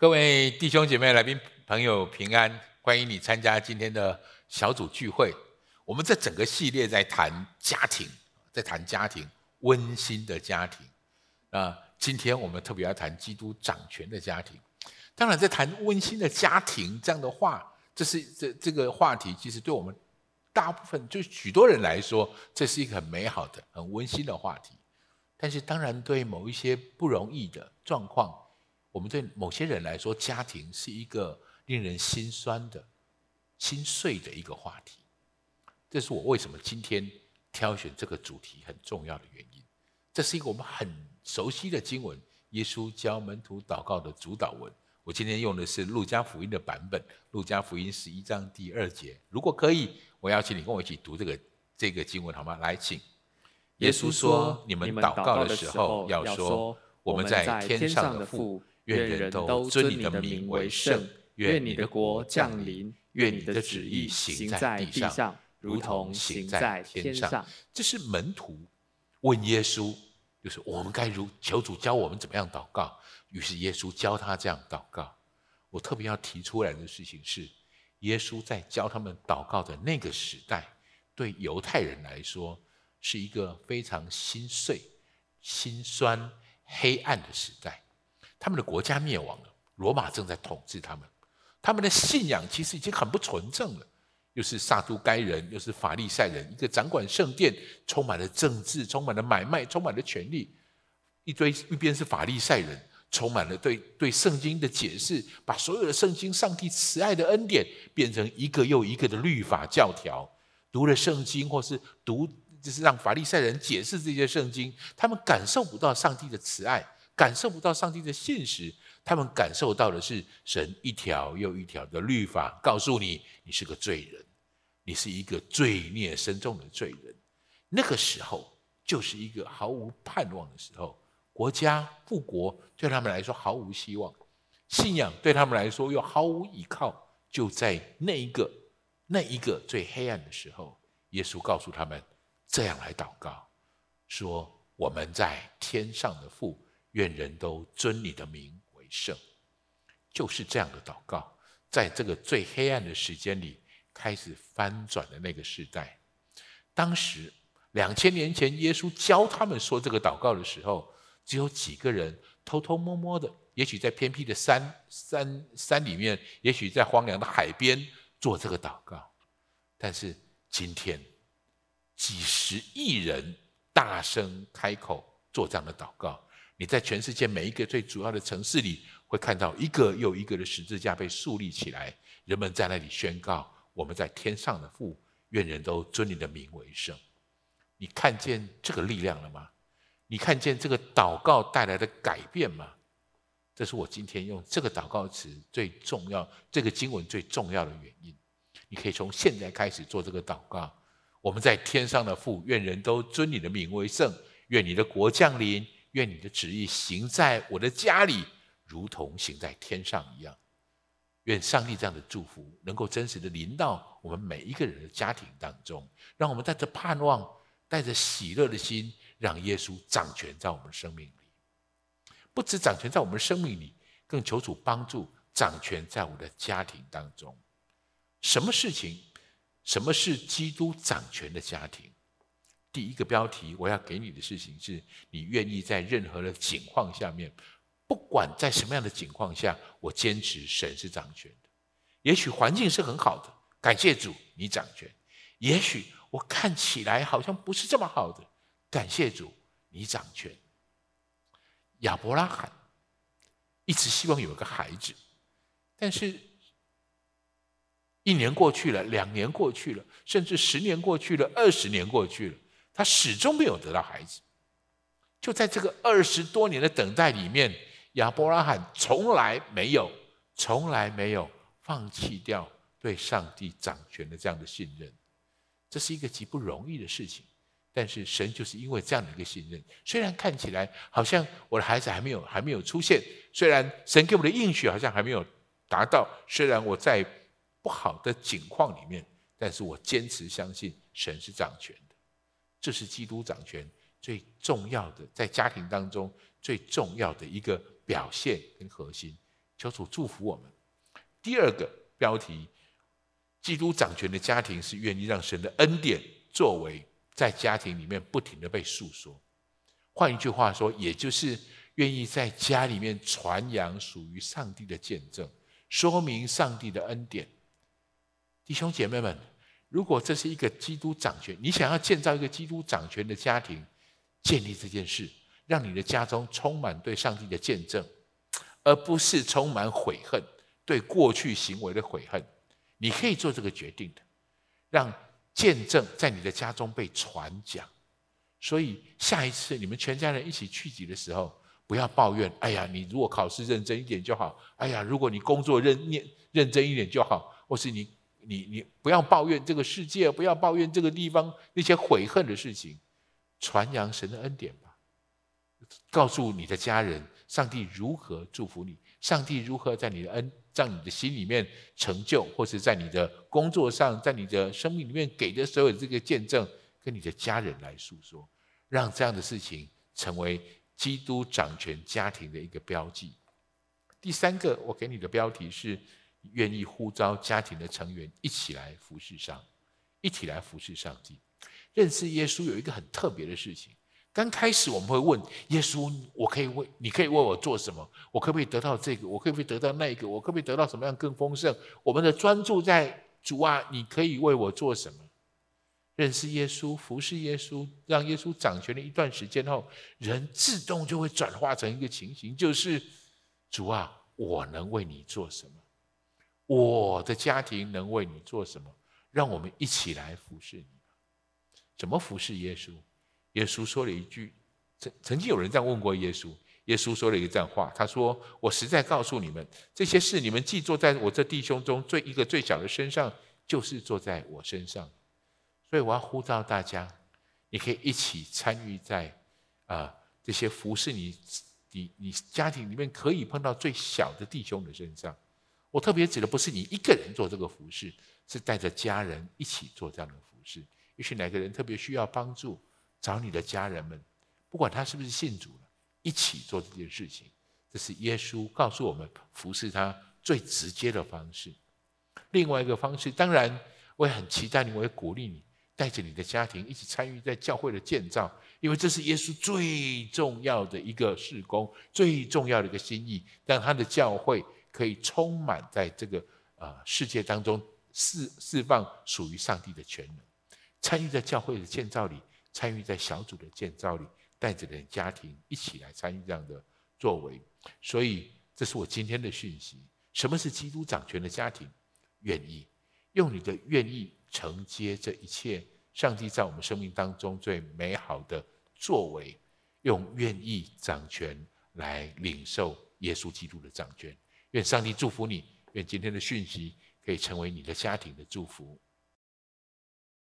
各位弟兄姐妹、来宾朋友平安，欢迎你参加今天的小组聚会。我们这整个系列在谈家庭，在谈家庭温馨的家庭。啊，今天我们特别要谈基督掌权的家庭。当然，在谈温馨的家庭这样的话，这是这这个话题，其实对我们大部分就许多人来说，这是一个很美好的、很温馨的话题。但是，当然对某一些不容易的状况。我们对某些人来说，家庭是一个令人心酸的、心碎的一个话题。这是我为什么今天挑选这个主题很重要的原因。这是一个我们很熟悉的经文，耶稣教门徒祷告的主导文。我今天用的是路加福音的版本，路加福音十一章第二节。如果可以，我邀请你跟我一起读这个这个经文，好吗？来，请。耶稣说：“你们祷告的时候，要说我们在天上的父。”愿人都尊你的名为圣，愿你的国降临，愿你的旨意行在地上，如同行在天上。这是门徒问耶稣，就是我们该如求主教我们怎么样祷告。于是耶稣教他这样祷告。我特别要提出来的事情是，耶稣在教他们祷告的那个时代，对犹太人来说是一个非常心碎、心酸、黑暗的时代。他们的国家灭亡了，罗马正在统治他们。他们的信仰其实已经很不纯正了，又是撒都该人，又是法利赛人，一个掌管圣殿，充满了政治，充满了买卖，充满了权力。一堆一边是法利赛人，充满了对对圣经的解释，把所有的圣经、上帝慈爱的恩典变成一个又一个的律法教条。读了圣经，或是读就是让法利赛人解释这些圣经，他们感受不到上帝的慈爱。感受不到上帝的现实，他们感受到的是神一条又一条的律法，告诉你你是个罪人，你是一个罪孽深重的罪人。那个时候就是一个毫无盼望的时候，国家富国对他们来说毫无希望，信仰对他们来说又毫无依靠。就在那一个那一个最黑暗的时候，耶稣告诉他们这样来祷告，说我们在天上的父。愿人都尊你的名为圣，就是这样的祷告，在这个最黑暗的时间里开始翻转的那个时代。当时两千年前，耶稣教他们说这个祷告的时候，只有几个人偷偷摸摸的，也许在偏僻的山山山里面，也许在荒凉的海边做这个祷告。但是今天，几十亿人大声开口做这样的祷告。你在全世界每一个最主要的城市里，会看到一个又一个的十字架被树立起来，人们在那里宣告：“我们在天上的父，愿人都尊你的名为圣。”你看见这个力量了吗？你看见这个祷告带来的改变吗？这是我今天用这个祷告词最重要、这个经文最重要的原因。你可以从现在开始做这个祷告：“我们在天上的父，愿人都尊你的名为圣，愿你的国降临。”愿你的旨意行在我的家里，如同行在天上一样。愿上帝这样的祝福能够真实的临到我们每一个人的家庭当中，让我们带着盼望、带着喜乐的心，让耶稣掌权在我们生命里。不止掌权在我们生命里，更求主帮助掌权在我的家庭当中。什么事情？什么是基督掌权的家庭？第一个标题，我要给你的事情是：你愿意在任何的境况下面，不管在什么样的情况下，我坚持神是掌权的。也许环境是很好的，感谢主，你掌权；也许我看起来好像不是这么好的，感谢主，你掌权。亚伯拉罕一直希望有一个孩子，但是一年过去了，两年过去了，甚至十年过去了，二十年过去了。他始终没有得到孩子，就在这个二十多年的等待里面，亚伯拉罕从来没有、从来没有放弃掉对上帝掌权的这样的信任。这是一个极不容易的事情，但是神就是因为这样的一个信任，虽然看起来好像我的孩子还没有、还没有出现，虽然神给我的应许好像还没有达到，虽然我在不好的境况里面，但是我坚持相信神是掌权。这是基督掌权最重要的，在家庭当中最重要的一个表现跟核心，求主祝福我们。第二个标题，基督掌权的家庭是愿意让神的恩典作为在家庭里面不停的被诉说。换一句话说，也就是愿意在家里面传扬属于上帝的见证，说明上帝的恩典。弟兄姐妹们，如果这是一个基督掌权，你想要建造一个基督掌权的家庭，建立这件事，让你的家中充满对上帝的见证，而不是充满悔恨，对过去行为的悔恨。你可以做这个决定的，让见证在你的家中被传讲。所以下一次你们全家人一起聚集的时候，不要抱怨。哎呀，你如果考试认真一点就好。哎呀，如果你工作认念认真一点就好。或是你你你不要抱怨这个世界，不要抱怨这个地方那些悔恨的事情，传扬神的恩典吧。告诉你的家人，上帝如何祝福你，上帝如何在你的恩在你的心里面成就，或是在你的工作上，在你的生命里面给的所有这个见证。跟你的家人来诉说，让这样的事情成为基督掌权家庭的一个标记。第三个，我给你的标题是：愿意呼召家庭的成员一起来服侍上，一起来服侍上帝。认识耶稣有一个很特别的事情。刚开始我们会问耶稣：“我可以为你可以为我做什么？我可不可以得到这个？我可不可以得到那个？我可不可以得到什么样更丰盛？”我们的专注在主啊，你可以为我做什么？认识耶稣，服侍耶稣，让耶稣掌权了一段时间后，人自动就会转化成一个情形，就是主啊，我能为你做什么？我的家庭能为你做什么？让我们一起来服侍你。怎么服侍耶稣？耶稣说了一句：曾曾经有人这样问过耶稣，耶稣说了一个这样话，他说：“我实在告诉你们，这些事你们既做在我这弟兄中最一个最小的身上，就是做在我身上。”所以我要呼召大家，你可以一起参与在啊这些服侍你你你家庭里面可以碰到最小的弟兄的身上。我特别指的不是你一个人做这个服侍，是带着家人一起做这样的服侍。也许哪个人特别需要帮助，找你的家人们，不管他是不是信主了，一起做这件事情。这是耶稣告诉我们服侍他最直接的方式。另外一个方式，当然我也很期待你，我也鼓励你。带着你的家庭一起参与在教会的建造，因为这是耶稣最重要的一个事工，最重要的一个心意，让他的教会可以充满在这个啊世界当中，释释放属于上帝的全能。参与在教会的建造里，参与在小组的建造里，带着你的家庭一起来参与这样的作为。所以，这是我今天的讯息：什么是基督掌权的家庭？愿意用你的愿意。承接这一切，上帝在我们生命当中最美好的作为，用愿意掌权来领受耶稣基督的掌权。愿上帝祝福你，愿今天的讯息可以成为你的家庭的祝福。